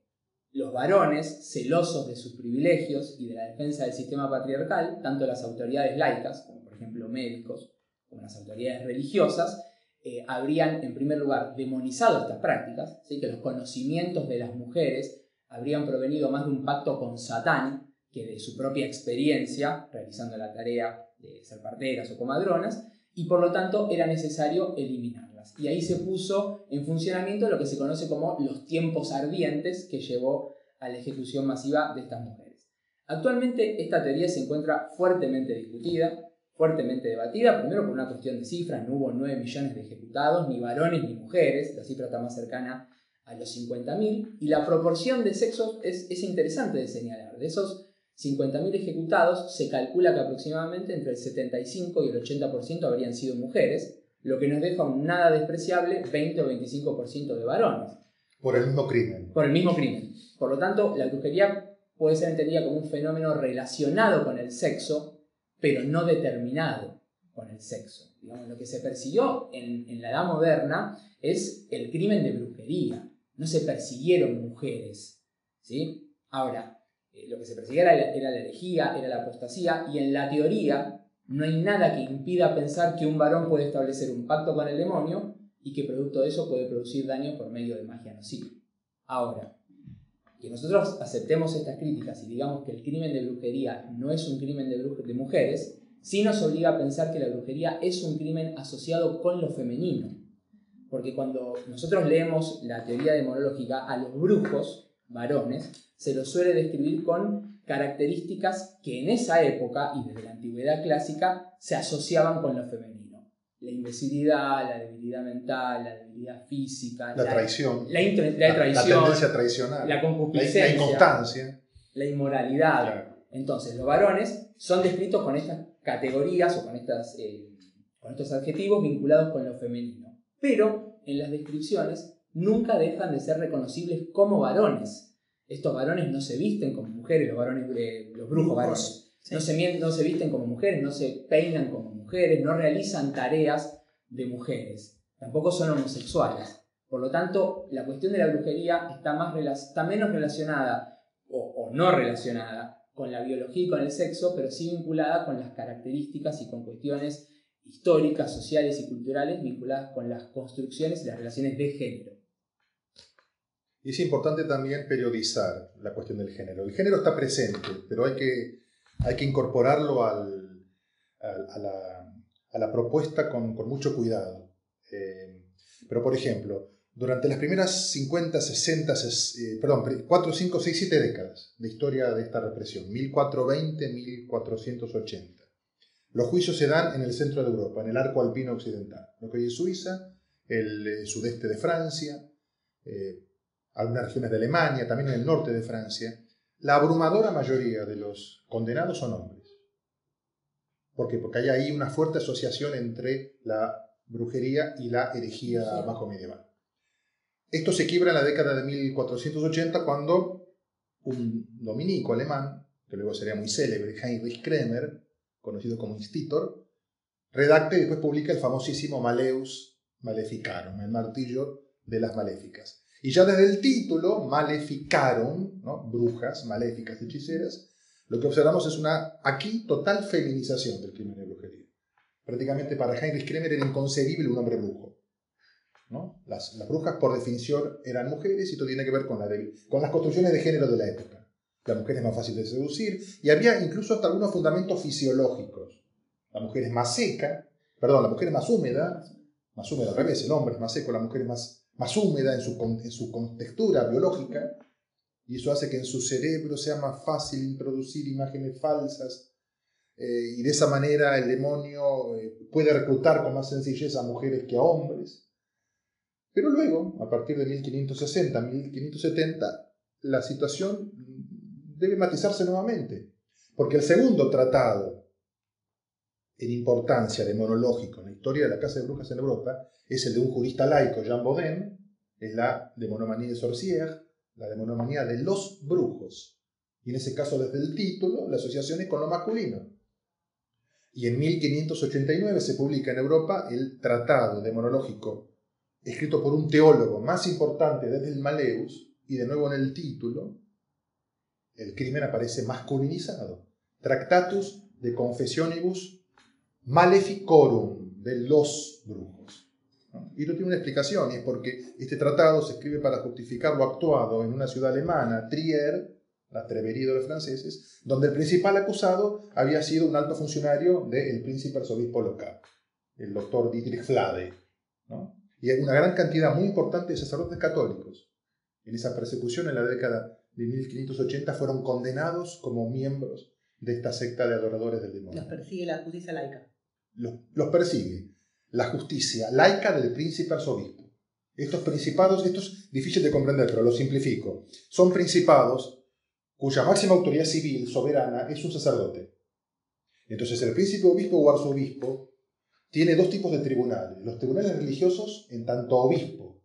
E: los varones, celosos de sus privilegios y de la defensa del sistema patriarcal, tanto las autoridades laicas, como por ejemplo médicos, como las autoridades religiosas, eh, habrían en primer lugar demonizado estas prácticas, ¿sí? que los conocimientos de las mujeres habrían provenido más de un pacto con Satán que de su propia experiencia realizando la tarea de ser parteras o comadronas, y por lo tanto era necesario eliminarlas. Y ahí se puso en funcionamiento lo que se conoce como los tiempos ardientes que llevó a la ejecución masiva de estas mujeres. Actualmente esta teoría se encuentra fuertemente discutida, fuertemente debatida, primero por una cuestión de cifras, no hubo 9 millones de ejecutados, ni varones ni mujeres, la cifra está más cercana a los 50.000, y la proporción de sexos es, es interesante de señalar. De esos 50.000 ejecutados, se calcula que aproximadamente entre el 75 y el 80% habrían sido mujeres, lo que nos deja un nada despreciable 20 o 25% de varones.
D: Por el mismo crimen.
E: Por el mismo crimen. Por lo tanto, la brujería puede ser entendida como un fenómeno relacionado con el sexo, pero no determinado con el sexo. Digamos, lo que se persiguió en, la Edad Moderna es el crimen de brujería. No se persiguieron mujeres. ¿sí? Ahora, eh, lo que se perseguía era, la herejía, era la apostasía, y en la teoría no hay nada que impida pensar que un varón puede establecer un pacto con el demonio y que producto de eso puede producir daño por medio de magia nociva. Ahora, que nosotros aceptemos estas críticas y digamos que el crimen de brujería no es un crimen de, de mujeres, sí nos obliga a pensar que la brujería es un crimen asociado con lo femenino. Porque cuando nosotros leemos la teoría demonológica, a los brujos, varones, se lo suele describir con características que en esa época y desde la antigüedad clásica se asociaban con lo femenino. La imbecilidad, la debilidad mental, la debilidad física,
D: la, traición,
E: la, traición,
D: tendencia traicional,
E: la concupiscencia,
D: la, inconstancia,
E: la inmoralidad. Entonces, los varones son descritos con estas categorías o con, estas, eh, con estos adjetivos vinculados con lo femenino. Pero en las descripciones nunca dejan de ser reconocibles como varones estos varones no se visten como mujeres, los, varones, eh, los brujos varones. No, se, no se visten como mujeres, no se peinan como mujeres, no realizan tareas de mujeres. Tampoco son homosexuales. Por lo tanto, la cuestión de la brujería está, más, está menos relacionada o, o no relacionada con la biología y con el sexo, pero sí vinculada con las características y con cuestiones históricas, sociales y culturales vinculadas con las construcciones y las relaciones de género.
D: Y es importante también periodizar la cuestión del género. El género está presente, pero hay que, hay que incorporarlo al, a, la, a, la, propuesta con, con mucho cuidado. Eh, pero, por ejemplo, durante las primeras 50, 60, eh, perdón, 4, 5, 6, 7 décadas de historia de esta represión, 1420, 1480, los juicios se dan en el centro de Europa, en el arco alpino occidental, lo que hoy es Suiza, el eh, sudeste de Francia, eh, algunas regiones de Alemania, también en el norte de Francia, la abrumadora mayoría de los condenados son hombres. ¿Por qué? Porque hay ahí una fuerte asociación entre la brujería y la herejía bajo medieval. Esto se quiebra en la década de 1480 cuando un dominico alemán, que luego sería muy célebre, Heinrich Kremer, conocido como Institor, redacta y después publica el famosísimo Maleus Maleficarum, el martillo de las maléficas Y ya desde el título, maleficaron, ¿no? brujas, maléficas, hechiceras, lo que observamos es una, aquí, total feminización del crimen de brujería. Prácticamente para Heinrich Kremer era inconcebible un hombre brujo. ¿no? Las, las, brujas, por definición, eran mujeres y esto tiene que ver con, la con las construcciones de género de la época. La mujer es más fácil de seducir y había incluso hasta algunos fundamentos fisiológicos. La mujer es más seca, perdón, la mujer es más húmeda, más húmeda al revés, el hombre más seco, la mujer es más, más húmeda en su, en su contextura biológica y eso hace que en su cerebro sea más fácil introducir imágenes falsas eh, y de esa manera el demonio eh, puede reclutar con más sencillez a mujeres que a hombres. Pero luego, a partir de 1560, 1570, la situación debe matizarse nuevamente, porque el segundo tratado en importancia demonológico en la historia de la Casa de Brujas en Europa es el de un jurista laico, Jean Baudin, es la demonomanía de Sorcière, la demonomanía de los brujos. Y en ese caso, desde el título, la asociación es con lo masculino. Y en 1589 se publica en Europa el tratado demonológico escrito por un teólogo más importante desde el Maleus, y de nuevo en el título, el crimen aparece masculinizado. Tractatus de Confessionibus Maleficorum, de los brujos. Y no tiene una explicación, y es porque este tratado se escribe para justificar lo actuado en una ciudad alemana, Trier, la Trevería de los franceses, donde el principal acusado había sido un alto funcionario del príncipe arzobispo local, el doctor Dietrich Flade. Y una gran cantidad muy importante de sacerdotes católicos en esa persecución en la década de 1580 fueron condenados como miembros de esta secta de adoradores del demonio.
C: Los persigue la justicia laica.
D: Los, los persigue la justicia laica del príncipe arzobispo. Estos principados, esto es difícil de comprender, pero lo simplifico. Son principados cuya máxima autoridad civil soberana es un sacerdote. Entonces el príncipe obispo o arzobispo tiene dos tipos de tribunales. Los tribunales religiosos en tanto obispo,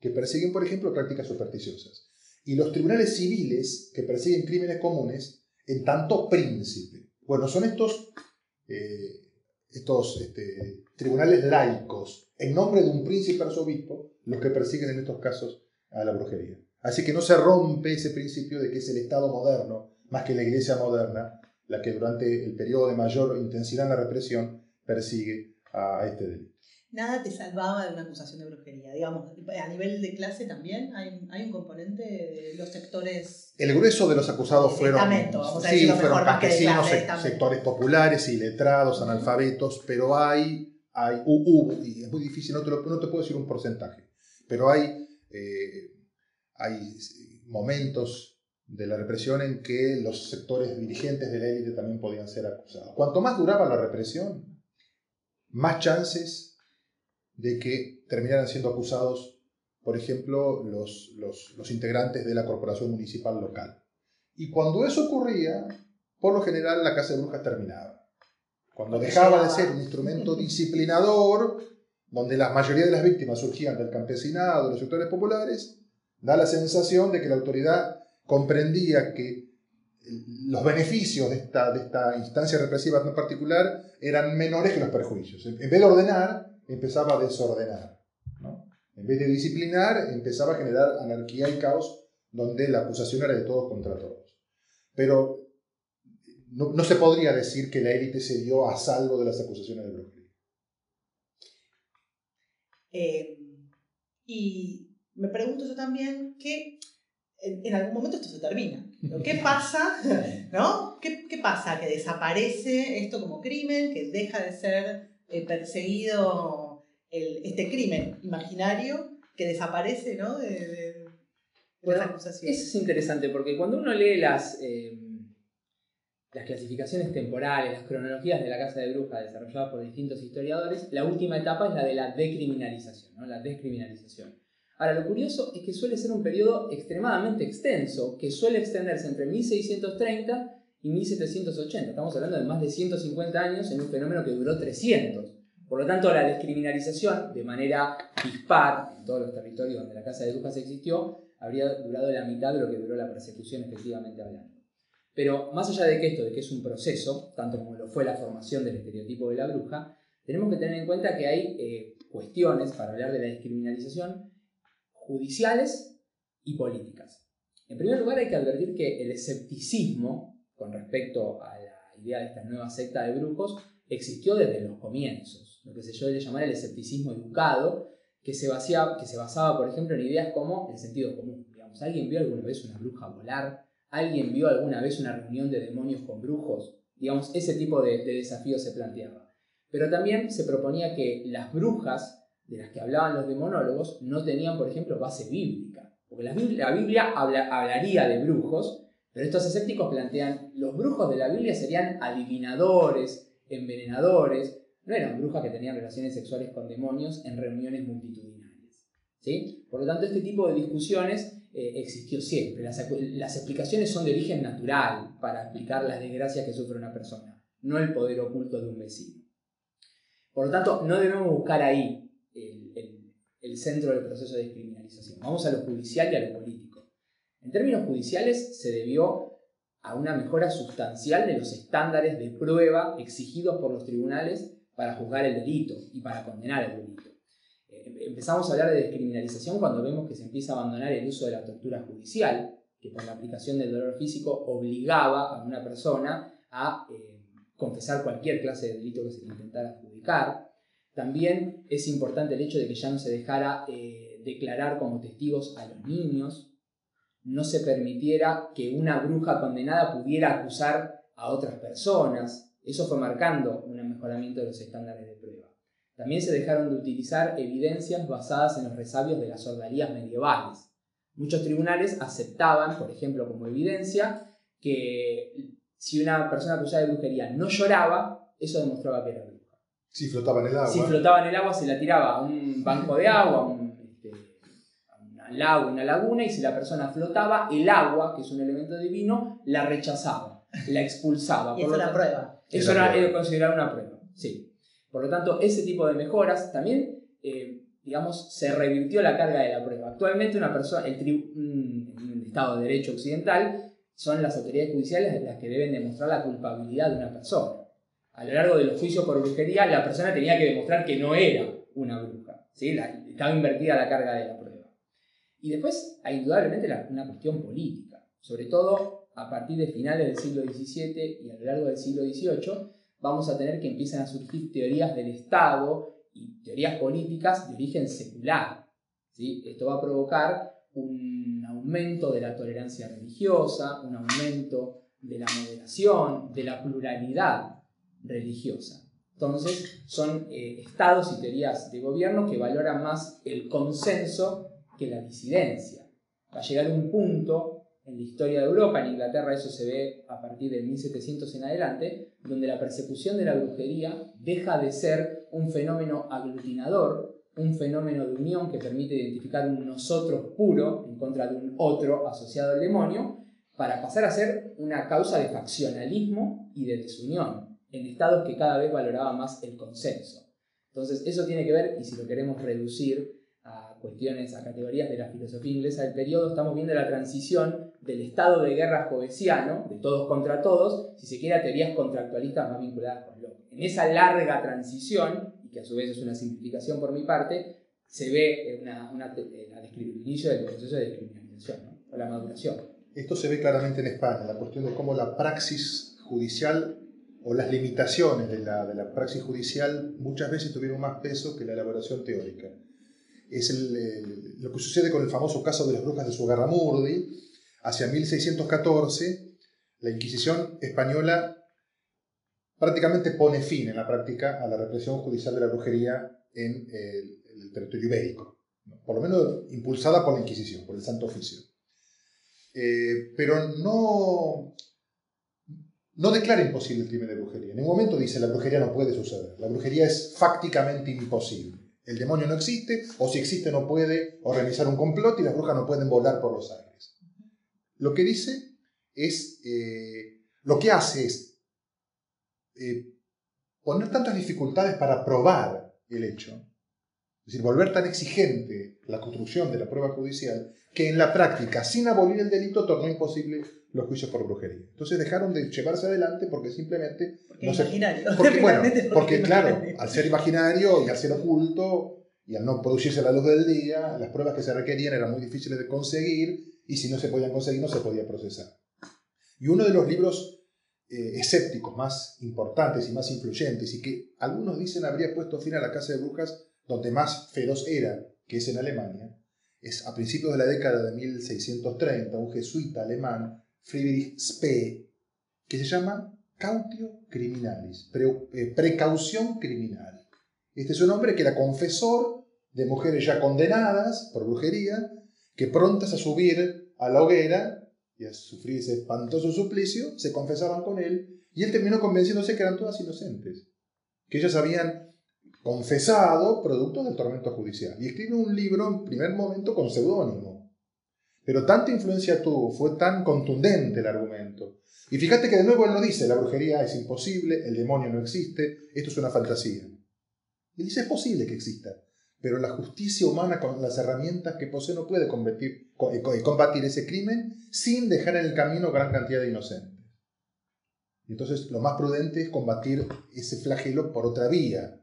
D: que persiguen, por ejemplo, prácticas supersticiosas. Y los tribunales civiles, que persiguen crímenes comunes, en tanto príncipe. Bueno, son estos, eh, estos este, tribunales laicos, en nombre de un príncipe arzobispo, los que persiguen en estos casos a la brujería. Así que no se rompe ese principio de que es el Estado moderno, más que la Iglesia moderna, la que durante el periodo de mayor intensidad en la represión persigue a este delito
C: nada te salvaba de una acusación de brujería. Digamos, a nivel de clase también hay, hay un componente de los sectores...
D: El grueso de los acusados fueron,
C: vamos a
D: sí, fueron campesinos, sectores populares, iletrados, analfabetos, pero hay, hay hubo, y es muy difícil, no te, no te puedo decir un porcentaje, pero hay, eh, hay momentos de la represión en que los sectores dirigentes de la élite también podían ser acusados. Cuanto más duraba la represión, más chances de que terminaran siendo acusados, por ejemplo, los, los, integrantes de la corporación municipal local. Y cuando eso ocurría, por lo general la casa de brujas terminaba. Cuando dejaba de ser un instrumento disciplinador, donde la mayoría de las víctimas surgían del campesinado, de los sectores populares, da la sensación de que la autoridad comprendía que los beneficios de esta, de esta instancia represiva en particular eran menores que los perjuicios. En vez de ordenar, empezaba a desordenar. ¿no? En vez de disciplinar, empezaba a generar anarquía y caos donde la acusación era de todos contra todos. Pero no, no se podría decir que la élite se dio a salvo de las acusaciones de brujería.
C: Eh, y me pregunto yo también que en, algún momento esto se termina. ¿Qué pasa? ¿No? ¿Qué, ¿Qué, pasa? Que desaparece esto como crimen, que deja de ser eh, perseguido este crimen imaginario que desaparece ¿no? de, de,
E: Eso es interesante porque cuando uno lee las, eh, las clasificaciones temporales, las cronologías de la Casa de Brujas desarrolladas por distintos historiadores, la última etapa es la de la decriminalización, ¿no? la descriminalización. Ahora, lo curioso es que suele ser un periodo extremadamente extenso, que suele extenderse entre 1630 y 1780. Estamos hablando de más de 150 años en un fenómeno que duró 300. Por lo tanto, la descriminalización, de manera dispar en todos los territorios donde la Casa de Brujas existió, habría durado la mitad de lo que duró la persecución efectivamente hablando. Pero más allá de que esto, de que es un proceso, tanto como lo fue la formación del estereotipo de la bruja, tenemos que tener en cuenta que hay eh, cuestiones para hablar de la descriminalización judiciales y políticas. En primer lugar hay que advertir que el escepticismo con respecto a la idea de esta nueva secta de brujos existió desde los comienzos, lo que se suele llamar el escepticismo educado, que se, que se basaba, por ejemplo, en ideas como el sentido común. Digamos, ¿Alguien vio alguna vez una bruja volar? ¿Alguien vio alguna vez una reunión de demonios con brujos? Digamos, ese tipo de, de desafíos se planteaba. Pero también se proponía que las brujas de las que hablaban los demonólogos no tenían, por ejemplo, base bíblica. Porque la Biblia, hablaría de brujos, pero estos escépticos plantean, los brujos de la Biblia serían adivinadores, envenenadores, no eran brujas que tenían relaciones sexuales con demonios en reuniones multitudinarias. ¿sí? Por lo tanto, este tipo de discusiones eh, existió siempre. Las, explicaciones son de origen natural para explicar las desgracias que sufre una persona, no el poder oculto de un vecino. Por lo tanto, no debemos buscar ahí el, centro del proceso de descriminalización. Vamos a lo judicial y a lo político. En términos judiciales, se debió a una mejora sustancial de los estándares de prueba exigidos por los tribunales para juzgar el delito y para condenar el delito. Eh, empezamos a hablar de descriminalización cuando vemos que se empieza a abandonar el uso de la tortura judicial, que por la aplicación del dolor físico obligaba a una persona a eh, confesar cualquier clase de delito que se le intentara adjudicar. También es importante el hecho de que ya no se dejara eh, declarar como testigos a los niños, no se permitiera que una bruja condenada pudiera acusar a otras personas. Eso fue marcando un mejoramiento de los estándares de prueba. También se dejaron de utilizar evidencias basadas en los resabios de las sordarías medievales. Muchos tribunales aceptaban, por ejemplo, como evidencia, que si una persona acusada de brujería no lloraba, eso demostraba que era bruja.
D: Si flotaba en el agua.
E: Si flotaba en el agua, se la tiraba a un banco de agua, un lago, una laguna, y si la persona flotaba, el agua, que es un elemento divino, la rechazaba, la expulsaba.
G: y eso era prueba.
E: Eso era, considerado una prueba, sí. Por lo tanto, ese tipo de mejoras también, eh, digamos, se revirtió la carga de la prueba. Actualmente una persona, el, el Estado de Derecho Occidental, son las autoridades judiciales las que deben demostrar la culpabilidad de una persona. A lo largo de los juicios por brujería, la persona tenía que demostrar que no era una bruja. ¿sí? estaba invertida la carga de la prueba. Y después indudablemente una cuestión política, sobre todo a partir de finales del siglo XVII y a lo largo del siglo XVIII, vamos a tener que empiezan a surgir teorías del Estado y teorías políticas de origen secular. ¿sí? Esto va a provocar un aumento de la tolerancia religiosa, un aumento de la moderación, de la pluralidad religiosa. Entonces, son eh, estados y teorías de gobierno que valoran más el consenso la disidencia. Va a llegar un punto en la historia de Europa, en Inglaterra eso se ve a partir de 1700 en adelante, donde la persecución de la brujería deja de ser un fenómeno aglutinador, un fenómeno de unión que permite identificar un nosotros puro en contra de un otro asociado al demonio, para pasar a ser una causa de faccionalismo y de desunión, en estados que cada vez valoraba más el consenso. Entonces eso tiene que ver, y si lo queremos reducir cuestiones, a categorías de la filosofía inglesa del periodo, estamos viendo la transición del estado de guerra jovesiano, de todos contra todos, si se quiere a teorías contractualistas más vinculadas con Locke. En esa larga transición, y que a su vez es una simplificación por mi parte, se ve una, una, el inicio del proceso de descriminalización, o la maduración.
D: Esto se ve claramente en España, la cuestión de cómo la praxis judicial o las limitaciones de la, de la praxis judicial muchas veces tuvieron más peso que la elaboración teórica es lo que sucede con el famoso caso de las brujas de Sugarramurdi. Hacia 1614, la Inquisición española prácticamente pone fin en la práctica a la represión judicial de la brujería en el, territorio ibérico, por lo menos impulsada por la Inquisición, por el Santo Oficio. Eh, pero no, no declara imposible el crimen de brujería. En ningún momento dice la brujería no puede suceder. La brujería es fácticamente imposible el demonio no existe, o si existe no puede organizar un complot y las brujas no pueden volar por los aires. Lo que dice es, eh, lo que hace es eh, poner tantas dificultades para probar el hecho, es decir, volver tan exigente la construcción de la prueba judicial, que en la práctica, sin abolir el delito, tornó imposible los juicios por brujería. Entonces dejaron de llevarse adelante porque simplemente...
G: Porque no imaginario.
D: porque, bueno, porque, claro, al ser imaginario y al ser oculto, y al no producirse la luz del día, las pruebas que se requerían eran muy difíciles de conseguir y si no se podían conseguir no se podía procesar. Y uno de los libros eh, escépticos más importantes y más influyentes y que algunos dicen habría puesto fin a la casa de brujas donde más feroz era, que es en Alemania, es a principios de la década de 1630 un jesuita alemán, Friedrich Spee, que se llama Cautio Criminalis, eh, precaución criminal. Este es un hombre que era confesor de mujeres ya condenadas por brujería, que prontas a subir a la hoguera y a sufrir ese espantoso suplicio, se confesaban con él, y él terminó convenciéndose que eran todas inocentes, que ellas habían confesado producto del tormento judicial. Y escribe un libro en primer momento con seudónimo. Pero tanta influencia tuvo, fue tan contundente el argumento. Y fíjate que de nuevo él no dice, la brujería es imposible, el demonio no existe, esto es una fantasía. Y dice, es posible que exista, pero la justicia humana con las herramientas que posee no puede combatir, eh, combatir ese crimen sin dejar en el camino gran cantidad de inocentes. Entonces lo más prudente es combatir ese flagelo por otra vía,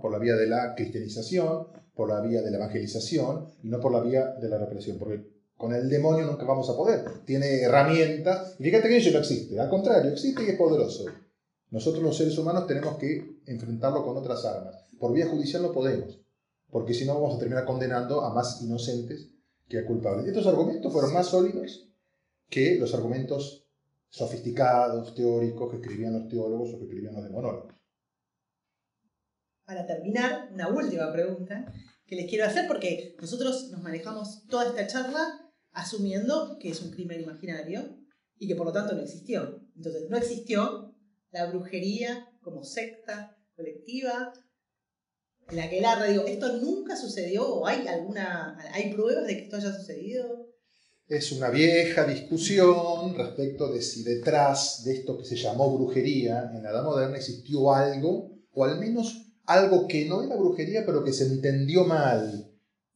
D: por la vía de la cristianización, por la vía de la evangelización y no por la vía de la represión, porque con el demonio nunca vamos a poder. Tiene herramientas, y fíjate que eso no existe, al contrario, existe y es poderoso. Nosotros los seres humanos tenemos que enfrentarlo con otras armas. Por vía judicial no podemos, porque si no vamos a terminar condenando a más inocentes que a culpables. Estos argumentos fueron más sólidos que los argumentos sofisticados, teóricos que escribían los teólogos o que escribían los demonólogos
C: para terminar, una última pregunta que les quiero hacer porque nosotros nos manejamos toda esta charla asumiendo que es un crimen imaginario y que por lo tanto no existió. Entonces, no existió la brujería como secta colectiva, la que la digo, ¿esto nunca sucedió o hay alguna, hay pruebas de que esto haya sucedido?
D: Es una vieja discusión respecto de si detrás de esto que se llamó brujería en la Edad Moderna existió algo, o al menos algo que no era brujería, pero que se entendió mal.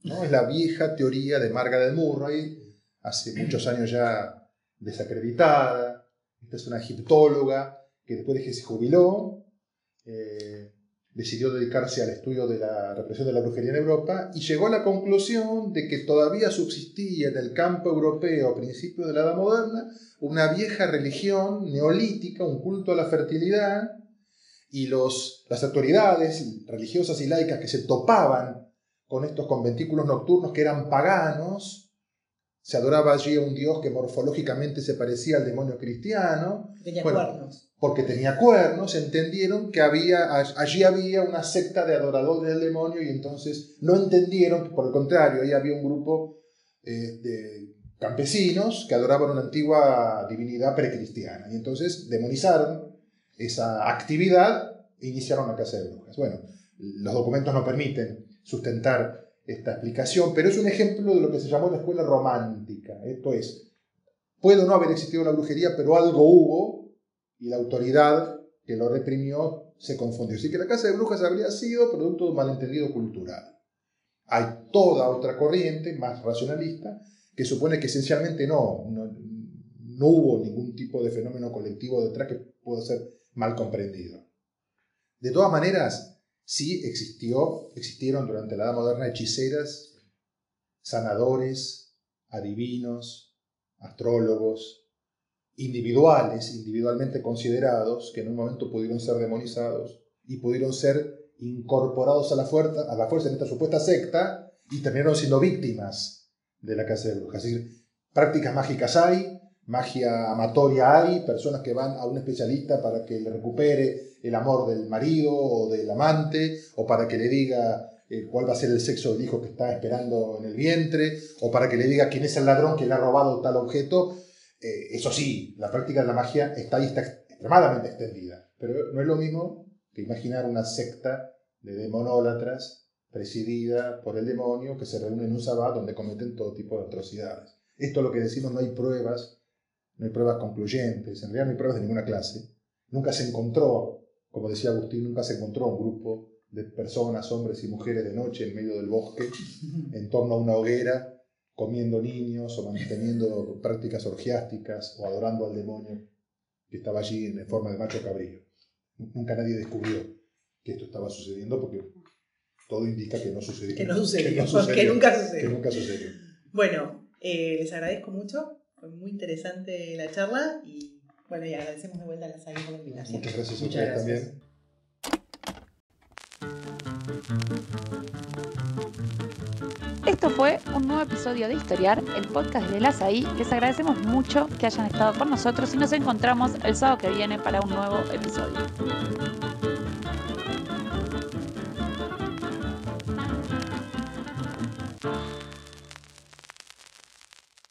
D: ¿no? Es la vieja teoría de Margaret Murray, hace muchos años ya desacreditada. Esta es una egiptóloga que después de que se jubiló, eh, decidió dedicarse al estudio de la represión de la brujería en Europa y llegó a la conclusión de que todavía subsistía en el campo europeo a principios de la Edad Moderna una vieja religión neolítica, un culto a la fertilidad, y los, las autoridades religiosas y laicas que se topaban con estos conventículos nocturnos que eran paganos, se adoraba allí a un dios que morfológicamente se parecía al demonio cristiano.
C: Tenía cuernos.
D: Porque tenía cuernos, entendieron que había, allí había una secta de adoradores del demonio y entonces no entendieron por el contrario, ahí había un grupo eh, de campesinos que adoraban una antigua divinidad precristiana. Y entonces demonizaron esa actividad iniciaron la casa de brujas. Bueno, los documentos no permiten sustentar esta explicación, pero es un ejemplo de lo que se llamó la escuela romántica. Esto es, puede no haber existido la brujería, pero algo hubo y la autoridad que lo reprimió se confundió. Así que la casa de brujas habría sido producto de un malentendido cultural. Hay toda otra corriente más racionalista que supone que esencialmente no, no, no hubo ningún tipo de fenómeno colectivo detrás que pueda ser mal comprendido. De todas maneras, sí existió, existieron durante la Edad Moderna hechiceras, sanadores, adivinos, astrólogos, individuales, individualmente considerados, que en un momento pudieron ser demonizados y pudieron ser incorporados a la fuerza, a la fuerza en esta supuesta secta y terminaron siendo víctimas de la casa de brujas. Es decir, prácticas mágicas hay, magia amatoria hay, personas que van a un especialista para que le recupere el amor del marido o del amante, o para que le diga eh, cuál va a ser el sexo del hijo que está esperando en el vientre, o para que le diga quién es el ladrón que le ha robado tal objeto. Eh, eso sí, la práctica de la magia está ahí, está extremadamente extendida, pero no es lo mismo que imaginar una secta de demonólatras presidida por el demonio que se reúnen en un sabbat donde cometen todo tipo de atrocidades. Esto es lo que decimos, no hay pruebas no hay pruebas concluyentes, en realidad no hay pruebas de ninguna clase. Nunca se encontró, como decía Agustín, nunca se encontró un grupo de personas, hombres y mujeres de noche en medio del bosque, en torno a una hoguera, comiendo niños o manteniendo prácticas orgiásticas o adorando al demonio que estaba allí en forma de macho cabrillo. Nunca nadie descubrió que esto estaba sucediendo porque todo indica que no sucedió.
C: Que no sucedió,
D: Que, no
C: que
D: sucedió,
C: nunca sucedió.
D: que nunca sucedió.
C: Bueno, eh, les agradezco mucho. Fue muy interesante la charla y bueno, y agradecemos de vuelta a la SAI por la invitación.
D: Muchas gracias a
E: Muchas
D: ustedes
E: gracias.
D: también.
G: Esto fue un nuevo episodio de Historiar, el podcast de la SAI. Les agradecemos mucho que hayan estado con nosotros y nos encontramos el sábado que viene para un nuevo episodio.